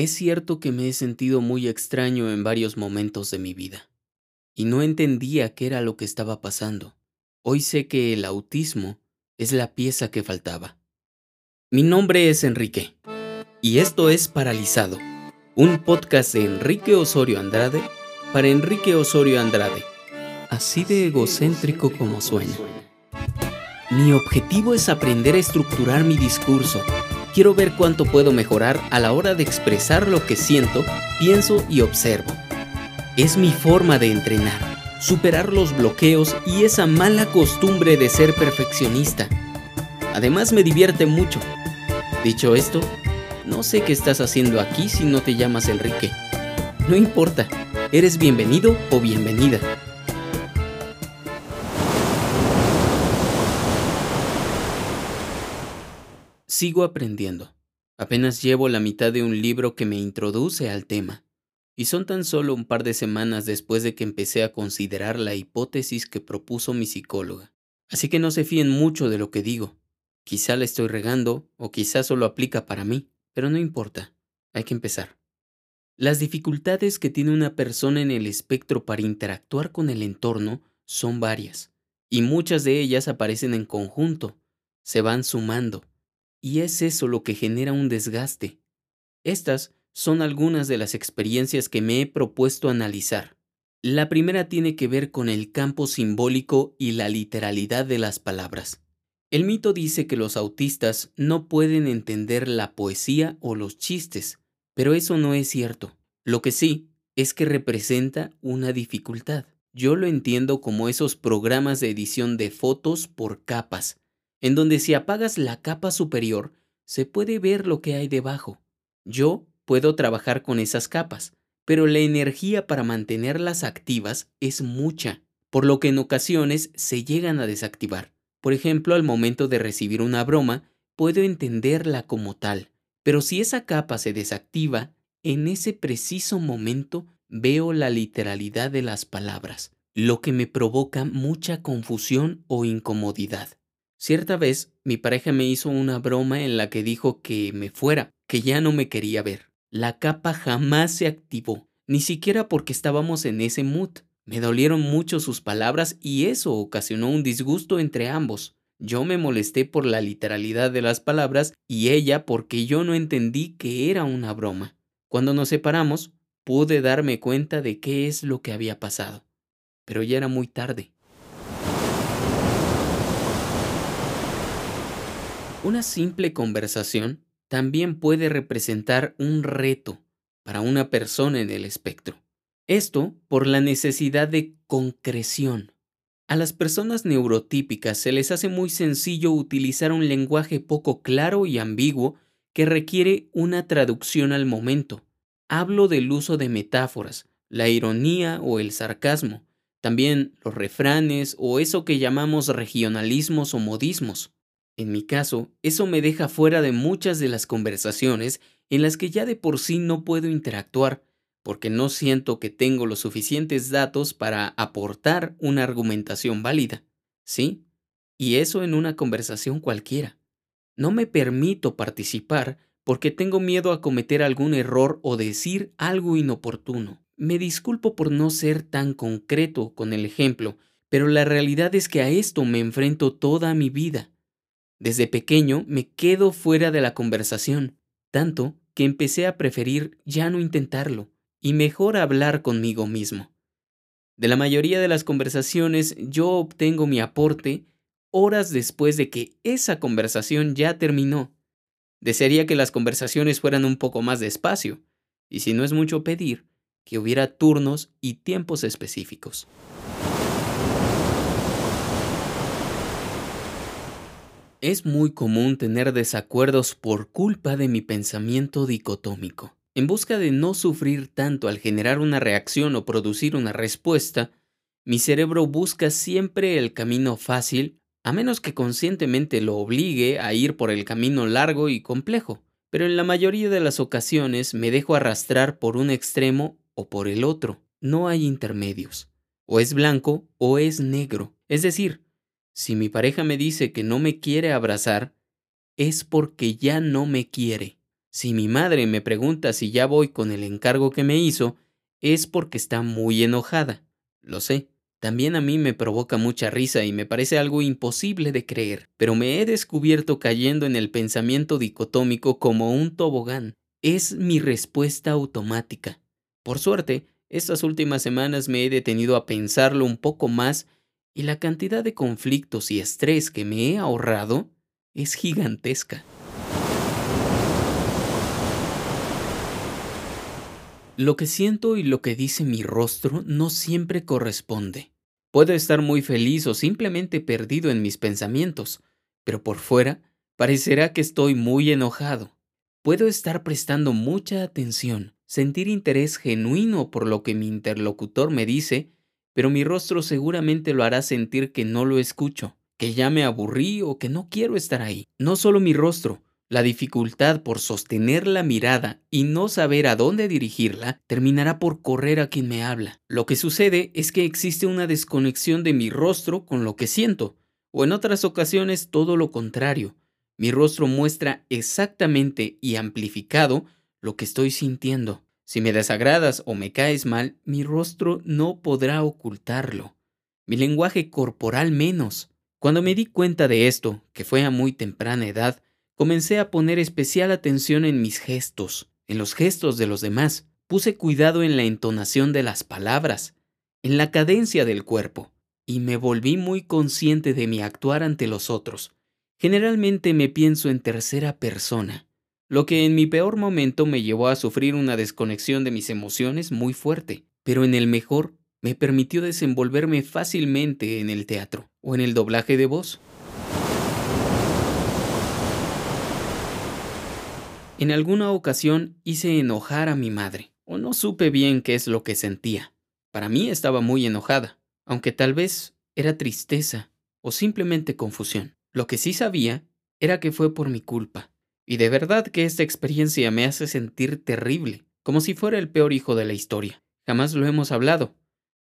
Es cierto que me he sentido muy extraño en varios momentos de mi vida, y no entendía qué era lo que estaba pasando. Hoy sé que el autismo es la pieza que faltaba. Mi nombre es Enrique, y esto es Paralizado, un podcast de Enrique Osorio Andrade para Enrique Osorio Andrade, así de egocéntrico como suena. Mi objetivo es aprender a estructurar mi discurso quiero ver cuánto puedo mejorar a la hora de expresar lo que siento, pienso y observo. Es mi forma de entrenar, superar los bloqueos y esa mala costumbre de ser perfeccionista. Además me divierte mucho. Dicho esto, no sé qué estás haciendo aquí si no te llamas Enrique. No importa, eres bienvenido o bienvenida. Sigo aprendiendo. Apenas llevo la mitad de un libro que me introduce al tema, y son tan solo un par de semanas después de que empecé a considerar la hipótesis que propuso mi psicóloga. Así que no se fíen mucho de lo que digo. Quizá la estoy regando, o quizá solo aplica para mí, pero no importa. Hay que empezar. Las dificultades que tiene una persona en el espectro para interactuar con el entorno son varias, y muchas de ellas aparecen en conjunto, se van sumando y es eso lo que genera un desgaste. Estas son algunas de las experiencias que me he propuesto analizar. La primera tiene que ver con el campo simbólico y la literalidad de las palabras. El mito dice que los autistas no pueden entender la poesía o los chistes, pero eso no es cierto. Lo que sí es que representa una dificultad. Yo lo entiendo como esos programas de edición de fotos por capas, en donde si apagas la capa superior, se puede ver lo que hay debajo. Yo puedo trabajar con esas capas, pero la energía para mantenerlas activas es mucha, por lo que en ocasiones se llegan a desactivar. Por ejemplo, al momento de recibir una broma, puedo entenderla como tal, pero si esa capa se desactiva, en ese preciso momento veo la literalidad de las palabras, lo que me provoca mucha confusión o incomodidad. Cierta vez mi pareja me hizo una broma en la que dijo que me fuera, que ya no me quería ver. La capa jamás se activó, ni siquiera porque estábamos en ese mood. Me dolieron mucho sus palabras y eso ocasionó un disgusto entre ambos. Yo me molesté por la literalidad de las palabras y ella porque yo no entendí que era una broma. Cuando nos separamos, pude darme cuenta de qué es lo que había pasado. Pero ya era muy tarde. Una simple conversación también puede representar un reto para una persona en el espectro. Esto por la necesidad de concreción. A las personas neurotípicas se les hace muy sencillo utilizar un lenguaje poco claro y ambiguo que requiere una traducción al momento. Hablo del uso de metáforas, la ironía o el sarcasmo, también los refranes o eso que llamamos regionalismos o modismos. En mi caso, eso me deja fuera de muchas de las conversaciones en las que ya de por sí no puedo interactuar, porque no siento que tengo los suficientes datos para aportar una argumentación válida. ¿Sí? Y eso en una conversación cualquiera. No me permito participar porque tengo miedo a cometer algún error o decir algo inoportuno. Me disculpo por no ser tan concreto con el ejemplo, pero la realidad es que a esto me enfrento toda mi vida. Desde pequeño me quedo fuera de la conversación, tanto que empecé a preferir ya no intentarlo y mejor hablar conmigo mismo. De la mayoría de las conversaciones yo obtengo mi aporte horas después de que esa conversación ya terminó. Desearía que las conversaciones fueran un poco más despacio, y si no es mucho pedir, que hubiera turnos y tiempos específicos. Es muy común tener desacuerdos por culpa de mi pensamiento dicotómico. En busca de no sufrir tanto al generar una reacción o producir una respuesta, mi cerebro busca siempre el camino fácil, a menos que conscientemente lo obligue a ir por el camino largo y complejo. Pero en la mayoría de las ocasiones me dejo arrastrar por un extremo o por el otro. No hay intermedios. O es blanco o es negro. Es decir, si mi pareja me dice que no me quiere abrazar, es porque ya no me quiere. Si mi madre me pregunta si ya voy con el encargo que me hizo, es porque está muy enojada. Lo sé. También a mí me provoca mucha risa y me parece algo imposible de creer, pero me he descubierto cayendo en el pensamiento dicotómico como un tobogán. Es mi respuesta automática. Por suerte, estas últimas semanas me he detenido a pensarlo un poco más y la cantidad de conflictos y estrés que me he ahorrado es gigantesca. Lo que siento y lo que dice mi rostro no siempre corresponde. Puedo estar muy feliz o simplemente perdido en mis pensamientos, pero por fuera parecerá que estoy muy enojado. Puedo estar prestando mucha atención, sentir interés genuino por lo que mi interlocutor me dice, pero mi rostro seguramente lo hará sentir que no lo escucho, que ya me aburrí o que no quiero estar ahí. No solo mi rostro, la dificultad por sostener la mirada y no saber a dónde dirigirla terminará por correr a quien me habla. Lo que sucede es que existe una desconexión de mi rostro con lo que siento, o en otras ocasiones todo lo contrario. Mi rostro muestra exactamente y amplificado lo que estoy sintiendo. Si me desagradas o me caes mal, mi rostro no podrá ocultarlo. Mi lenguaje corporal menos. Cuando me di cuenta de esto, que fue a muy temprana edad, Comencé a poner especial atención en mis gestos, en los gestos de los demás. Puse cuidado en la entonación de las palabras, en la cadencia del cuerpo, y me volví muy consciente de mi actuar ante los otros. Generalmente me pienso en tercera persona, lo que en mi peor momento me llevó a sufrir una desconexión de mis emociones muy fuerte, pero en el mejor me permitió desenvolverme fácilmente en el teatro o en el doblaje de voz. En alguna ocasión hice enojar a mi madre, o no supe bien qué es lo que sentía. Para mí estaba muy enojada, aunque tal vez era tristeza o simplemente confusión. Lo que sí sabía era que fue por mi culpa. Y de verdad que esta experiencia me hace sentir terrible, como si fuera el peor hijo de la historia. Jamás lo hemos hablado,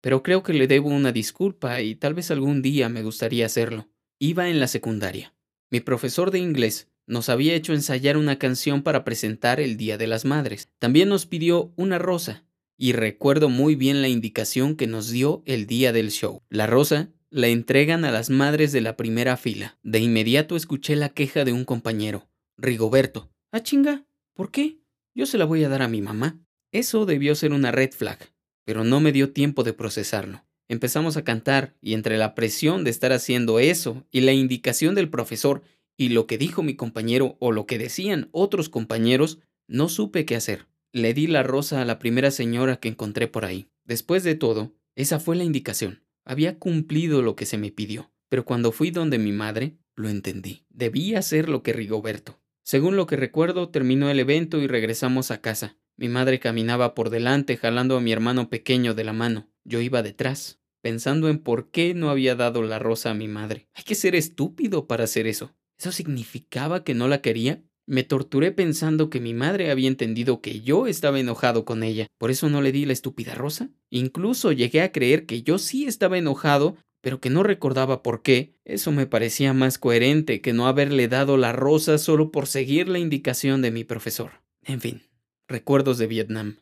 pero creo que le debo una disculpa y tal vez algún día me gustaría hacerlo. Iba en la secundaria. Mi profesor de inglés nos había hecho ensayar una canción para presentar el Día de las Madres. También nos pidió una rosa, y recuerdo muy bien la indicación que nos dio el día del show. La rosa la entregan a las madres de la primera fila. De inmediato escuché la queja de un compañero, Rigoberto. Ah, chinga, ¿por qué? Yo se la voy a dar a mi mamá. Eso debió ser una red flag, pero no me dio tiempo de procesarlo. Empezamos a cantar y entre la presión de estar haciendo eso y la indicación del profesor y lo que dijo mi compañero o lo que decían otros compañeros, no supe qué hacer. Le di la rosa a la primera señora que encontré por ahí. Después de todo, esa fue la indicación. Había cumplido lo que se me pidió, pero cuando fui donde mi madre, lo entendí. Debía hacer lo que Rigoberto. Según lo que recuerdo, terminó el evento y regresamos a casa. Mi madre caminaba por delante jalando a mi hermano pequeño de la mano. Yo iba detrás, pensando en por qué no había dado la rosa a mi madre. Hay que ser estúpido para hacer eso. ¿Eso significaba que no la quería? Me torturé pensando que mi madre había entendido que yo estaba enojado con ella. ¿Por eso no le di la estúpida rosa? Incluso llegué a creer que yo sí estaba enojado, pero que no recordaba por qué. Eso me parecía más coherente que no haberle dado la rosa solo por seguir la indicación de mi profesor. En fin, recuerdos de Vietnam.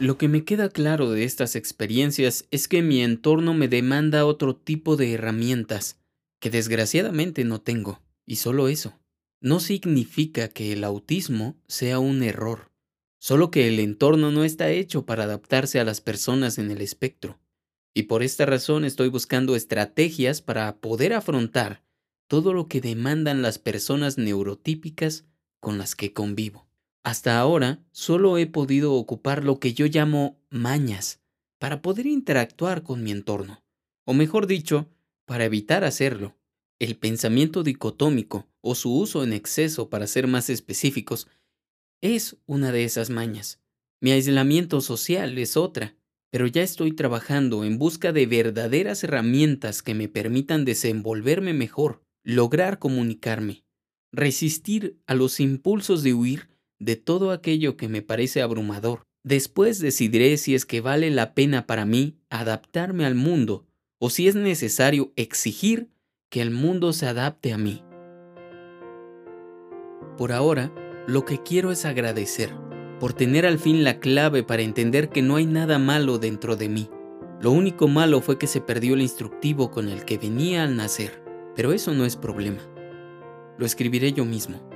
Lo que me queda claro de estas experiencias es que mi entorno me demanda otro tipo de herramientas que desgraciadamente no tengo. Y solo eso. No significa que el autismo sea un error, solo que el entorno no está hecho para adaptarse a las personas en el espectro. Y por esta razón estoy buscando estrategias para poder afrontar todo lo que demandan las personas neurotípicas con las que convivo. Hasta ahora solo he podido ocupar lo que yo llamo mañas para poder interactuar con mi entorno, o mejor dicho, para evitar hacerlo. El pensamiento dicotómico, o su uso en exceso para ser más específicos, es una de esas mañas. Mi aislamiento social es otra, pero ya estoy trabajando en busca de verdaderas herramientas que me permitan desenvolverme mejor, lograr comunicarme, resistir a los impulsos de huir de todo aquello que me parece abrumador. Después decidiré si es que vale la pena para mí adaptarme al mundo o si es necesario exigir que el mundo se adapte a mí. Por ahora, lo que quiero es agradecer por tener al fin la clave para entender que no hay nada malo dentro de mí. Lo único malo fue que se perdió el instructivo con el que venía al nacer, pero eso no es problema. Lo escribiré yo mismo.